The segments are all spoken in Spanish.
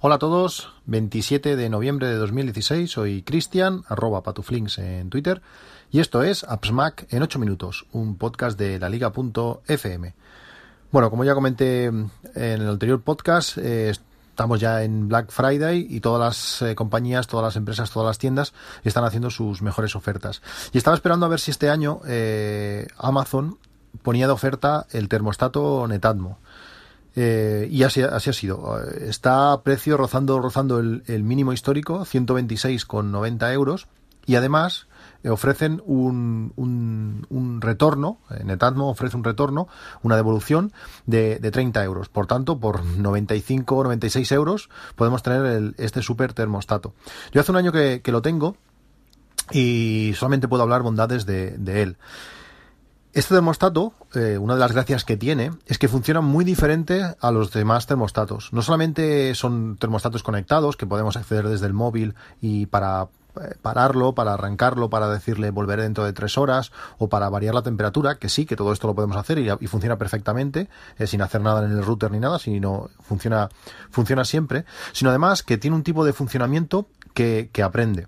Hola a todos, 27 de noviembre de 2016, soy Cristian, arroba patuflinks en Twitter, y esto es AppsMac en 8 minutos, un podcast de la liga.fm. Bueno, como ya comenté en el anterior podcast, eh, estamos ya en Black Friday y todas las eh, compañías, todas las empresas, todas las tiendas están haciendo sus mejores ofertas. Y estaba esperando a ver si este año eh, Amazon ponía de oferta el termostato Netatmo. Eh, y así, así, ha sido. Está a precio rozando, rozando el, mínimo histórico, 126,90 euros. Y además eh, ofrecen un, un, retorno, Netatmo ofrece un retorno, una devolución de, de 30 euros. Por tanto, por 95 o 96 euros podemos tener este super termostato. Yo hace un año que, lo tengo y solamente puedo hablar bondades de, de él. Este termostato, eh, una de las gracias que tiene, es que funciona muy diferente a los demás termostatos. No solamente son termostatos conectados que podemos acceder desde el móvil y para eh, pararlo, para arrancarlo, para decirle volver dentro de tres horas o para variar la temperatura, que sí, que todo esto lo podemos hacer y, funciona perfectamente, eh, sin hacer nada en el router ni nada, sino funciona, funciona siempre, sino además que tiene un tipo de funcionamiento que aprende.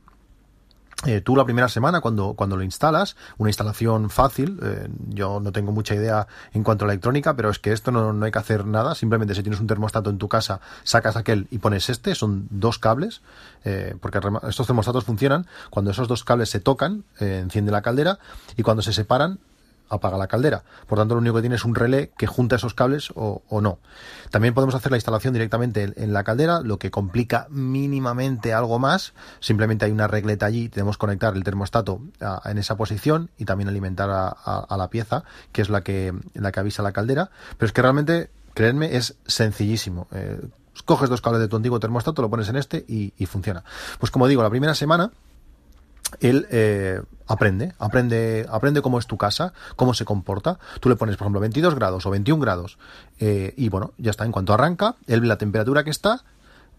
Eh, tú la primera semana cuando, cuando lo instalas, una instalación fácil, eh, yo no tengo mucha idea en cuanto a electrónica, pero es que esto no, no, hay que hacer nada, simplemente si tienes un termostato en tu casa, sacas aquel y pones este, son dos cables, eh, porque estos termostatos funcionan cuando esos dos cables se tocan, enciende la caldera y cuando se separan apaga la caldera. Por tanto, lo único que tiene es un relé que junta esos cables o, no. También podemos hacer la instalación directamente en, la caldera, lo que complica mínimamente algo más. Simplemente hay una regleta allí, tenemos que conectar el termostato en esa posición y también alimentar a, la pieza, que es la que, la que avisa la caldera. Pero es que realmente, creedme, es sencillísimo. Eh, coges dos cables de tu antiguo termostato, lo pones en este y, y funciona. Pues como digo, la primera semana él eh, aprende, aprende, aprende cómo es tu casa, cómo se comporta. Tú le pones, por ejemplo, 22 grados o 21 grados eh, y bueno, ya está. En cuanto arranca, él ve la temperatura que está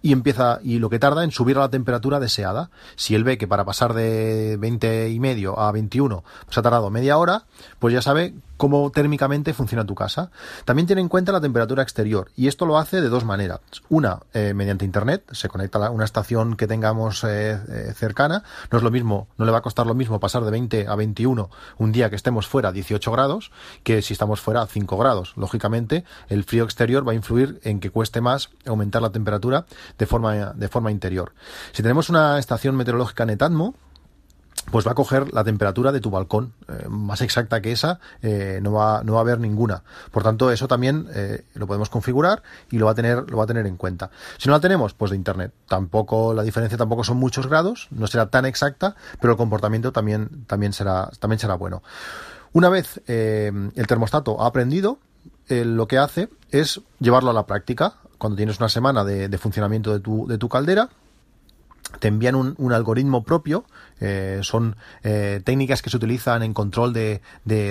y empieza y lo que tarda en subir a la temperatura deseada. Si él ve que para pasar de 20 y medio a 21 pues ha tardado media hora, pues ya sabe cómo térmicamente funciona tu casa. También tiene en cuenta la temperatura exterior y esto lo hace de dos maneras. Una, eh, mediante internet, se conecta a una estación que tengamos eh, eh, cercana. No es lo mismo, no le va a costar lo mismo pasar de 20 a 21 un día que estemos fuera a 18 grados que si estamos fuera a 5 grados. Lógicamente, el frío exterior va a influir en que cueste más aumentar la temperatura de forma, de forma interior. Si tenemos una estación meteorológica Netatmo, pues va a coger la temperatura de tu balcón. Eh, más exacta que esa eh, no, va, no va a haber ninguna. Por tanto, eso también eh, lo podemos configurar y lo va a tener, lo va a tener en cuenta. Si no la tenemos, pues de internet. Tampoco, la diferencia tampoco son muchos grados, no será tan exacta, pero el comportamiento también, también será, también será bueno. Una vez el termostato ha aprendido, lo que hace es llevarlo a la práctica. Cuando tienes una semana de, funcionamiento de tu, de tu caldera, te envían un, algoritmo propio, eh, son eh, técnicas que se utilizan en control de,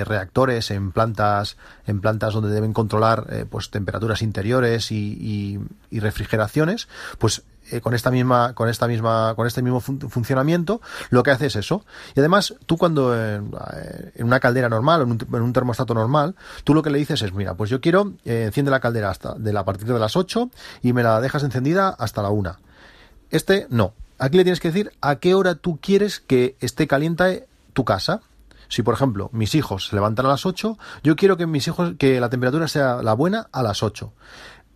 reactores en plantas, en plantas donde deben controlar eh, pues temperaturas interiores y, refrigeraciones, pues con esta misma, con esta misma, con este mismo funcionamiento, lo que hace es eso. Y además, tú cuando en una caldera normal, en un, en un, termostato normal, tú lo que le dices es, mira, pues yo quiero, enciende la caldera hasta de la, a partir de las 8 y me la dejas encendida hasta la 1. Este no. Aquí le tienes que decir a qué hora tú quieres que esté caliente tu casa. Si, por ejemplo, mis hijos se levantan a las 8, yo quiero que mis hijos, que la temperatura sea la buena a las 8.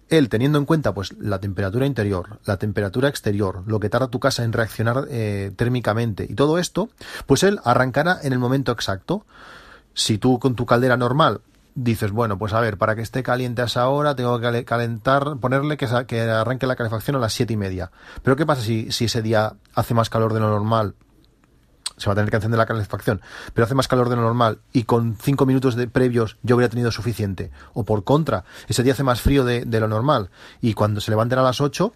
Él, teniendo en cuenta pues la temperatura interior, la temperatura exterior, lo que tarda tu casa en reaccionar eh, térmicamente y todo esto, pues él arrancará en el momento exacto. Si tú con tu caldera normal dices, bueno, pues a ver, para que esté caliente a esa hora tengo que calentar, ponerle que, que arranque la calefacción a las siete y media. Pero ¿qué pasa si, si ese día hace más calor de lo normal? Se va a tener que encender la calefacción, pero hace más calor de lo normal y con cinco minutos de previos yo hubiera tenido suficiente. O por contra, ese día hace más frío de, de lo normal y cuando se levanten a las ocho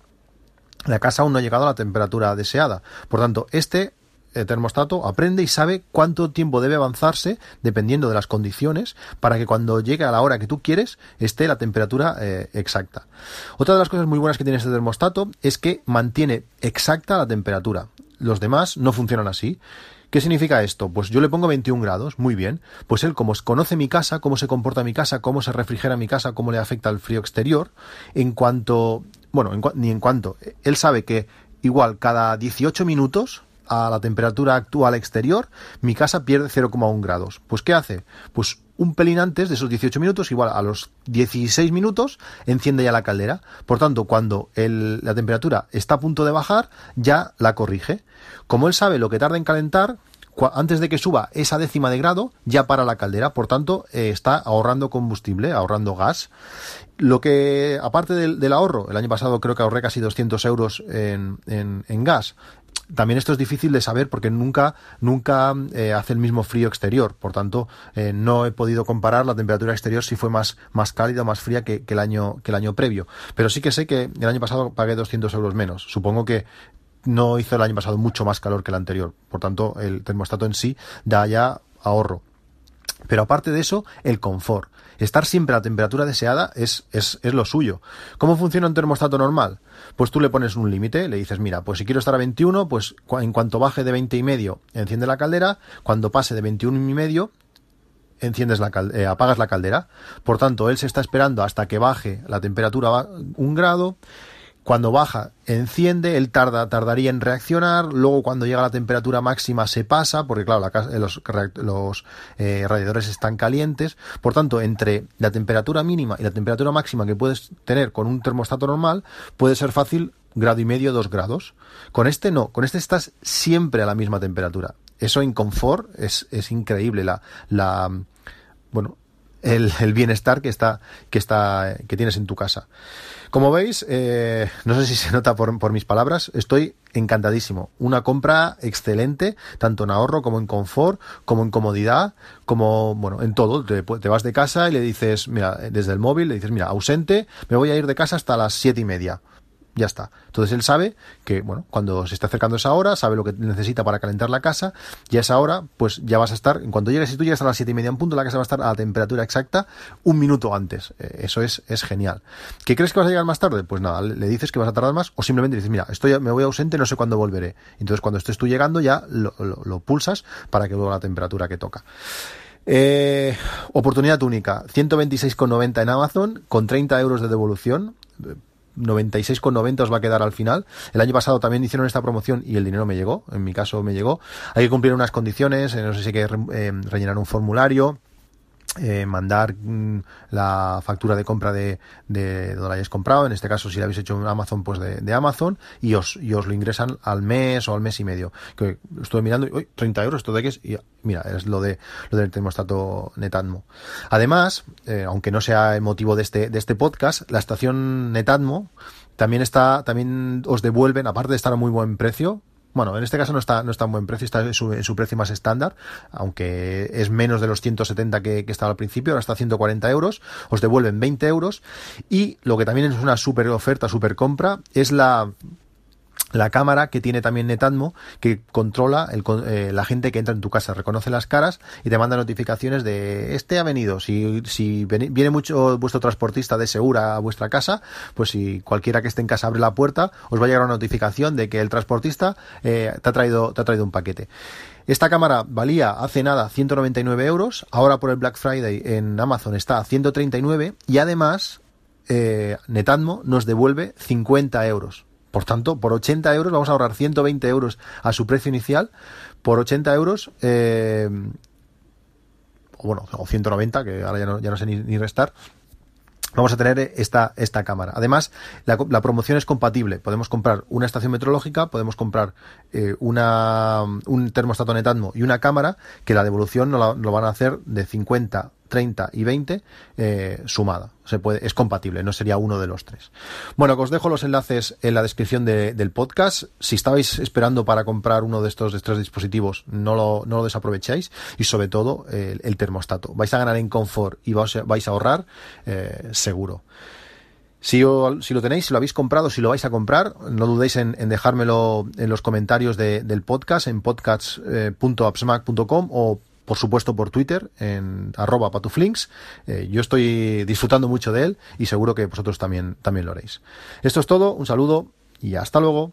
la casa aún no ha llegado a la temperatura deseada. Por tanto, este el termostato aprende y sabe cuánto tiempo debe avanzarse dependiendo de las condiciones para que cuando llegue a la hora que tú quieres esté la temperatura eh, exacta. Otra de las cosas muy buenas que tiene este termostato es que mantiene exacta la temperatura. Los demás no funcionan así. ¿Qué significa esto? Pues yo le pongo 21 grados, muy bien. Pues él, como conoce mi casa, cómo se comporta mi casa, cómo se refrigera mi casa, cómo le afecta el frío exterior, en cuanto bueno, ni en cuanto. Él sabe que igual cada 18 minutos a la temperatura actual exterior, mi casa pierde 0,1 grados. Pues ¿qué hace? Pues un pelín antes de esos 18 minutos, igual a los 16 minutos, enciende ya la caldera. Por tanto, cuando la temperatura está a punto de bajar, ya la corrige. Como él sabe lo que tarda en calentar, antes de que suba esa décima de grado, ya para la caldera, por tanto, eh, está ahorrando combustible, ahorrando gas. Lo que, aparte del, ahorro, el año pasado creo que ahorré casi 200 euros en, en, gas. También esto es difícil de saber porque nunca, nunca eh, hace el mismo frío exterior. Por tanto, eh, no he podido comparar la temperatura exterior si fue más, más cálida o más fría que, el año, que el año previo. Pero sí que sé que el año pasado pagué 200 euros menos. Supongo que no hizo el año pasado mucho más calor que el anterior. Por tanto, el termostato en sí da ya ahorro. Pero aparte de eso, el confort. Estar siempre a la temperatura deseada es, es, es, lo suyo. ¿Cómo funciona un termostato normal? Pues tú le pones un límite, le dices, mira, pues si quiero estar a 21, pues en cuanto baje de 20 y medio, enciende la caldera, cuando pase de 21 y medio, enciendes la eh, apagas la caldera. Por tanto, él se está esperando hasta que baje la temperatura un grado cuando baja, enciende, él tarda, tardaría en reaccionar, luego cuando llega a la temperatura máxima se pasa, porque claro, la, los, los eh, radiadores están calientes, por tanto, entre la temperatura mínima y la temperatura máxima que puedes tener con un termostato normal, puede ser fácil grado y medio, dos grados. Con este no, con este estás siempre a la misma temperatura. Eso en confort es, es increíble, la, la, bueno, el, bienestar que está, que está, que tienes en tu casa. Como veis, eh, no sé si se nota por, por, mis palabras, estoy encantadísimo. Una compra excelente, tanto en ahorro como en confort, como en comodidad, como, bueno, en todo. Te, te, vas de casa y le dices, mira, desde el móvil, le dices, mira, ausente, me voy a ir de casa hasta las siete y media ya está. Entonces él sabe que, bueno, cuando se está acercando esa hora, sabe lo que necesita para calentar la casa, y a esa hora, pues ya vas a estar, en cuanto llegues, si tú llegas a las siete y media en punto, la casa va a estar a la temperatura exacta un minuto antes. Eh, eso es, es genial. ¿Qué crees que vas a llegar más tarde? Pues nada, le dices que vas a tardar más, o simplemente dices, mira, estoy, me voy ausente, no sé cuándo volveré. Entonces cuando estés tú llegando, ya lo, lo, pulsas para que vuelva la temperatura que toca. Eh, oportunidad única, 126,90 en Amazon, con 30 euros de devolución 96,90 os va a quedar al final. El año pasado también hicieron esta promoción y el dinero me llegó, en mi caso me llegó. Hay que cumplir unas condiciones, eh, no sé si hay que eh, rellenar un formulario eh, mandar mm, la factura de compra de, de, donde hayáis comprado, en este caso si lo habéis hecho en Amazon, pues de, Amazon, y os, y os lo ingresan al mes o al mes y medio. Que estuve mirando uy, 30 euros, ¿esto de qué es? Y mira, es lo de lo del termostato Netatmo. Además, eh, aunque no sea el motivo de este, de este podcast, la estación Netatmo también está, también os devuelven, aparte de estar a muy buen precio, bueno, en este caso no está, no está en buen precio, está en su, precio más estándar, aunque es menos de los 170 que, que estaba al principio, ahora está a 140 euros, os devuelven 20 euros y lo que también es una super oferta, super compra, es la la cámara que tiene también Netatmo que controla eh, la gente que entra en tu casa, reconoce las caras y te manda notificaciones de este ha venido. Si, si viene mucho vuestro transportista de segura a vuestra casa, pues si cualquiera que esté en casa abre la puerta, os va a llegar una notificación de que el transportista eh, te, ha traído, te ha traído un paquete. Esta cámara valía hace nada 199 euros, ahora por el Black Friday en Amazon está a 139 y además eh, Netatmo nos devuelve 50 euros. Por tanto, por 80 euros vamos a ahorrar 120 euros a su precio inicial. Por 80 euros, eh, o bueno, o 190, que ahora ya no, ya no sé ni, restar, vamos a tener esta, esta cámara. Además, la, promoción es compatible. Podemos comprar una estación meteorológica, podemos comprar eh, una, un termostato Netatmo y una cámara que la devolución no lo van a hacer de 50 30 y 20 eh, sumada. Se puede, es compatible, no sería uno de los tres. Bueno, os dejo los enlaces en la descripción del podcast. Si estabais esperando para comprar uno de estos, de dispositivos, no lo, no lo desaprovecháis. Y sobre todo, el, termostato. Vais a ganar en confort y vais, a ahorrar eh, seguro. Si, si, lo tenéis, si lo habéis comprado, si lo vais a comprar, no dudéis en, dejármelo en los comentarios del podcast en podcasts.appsmac.com eh, o por supuesto por Twitter, en arroba patuflinks. Eh, yo estoy disfrutando mucho de él y seguro que vosotros también, también lo haréis. Esto es todo, un saludo y hasta luego.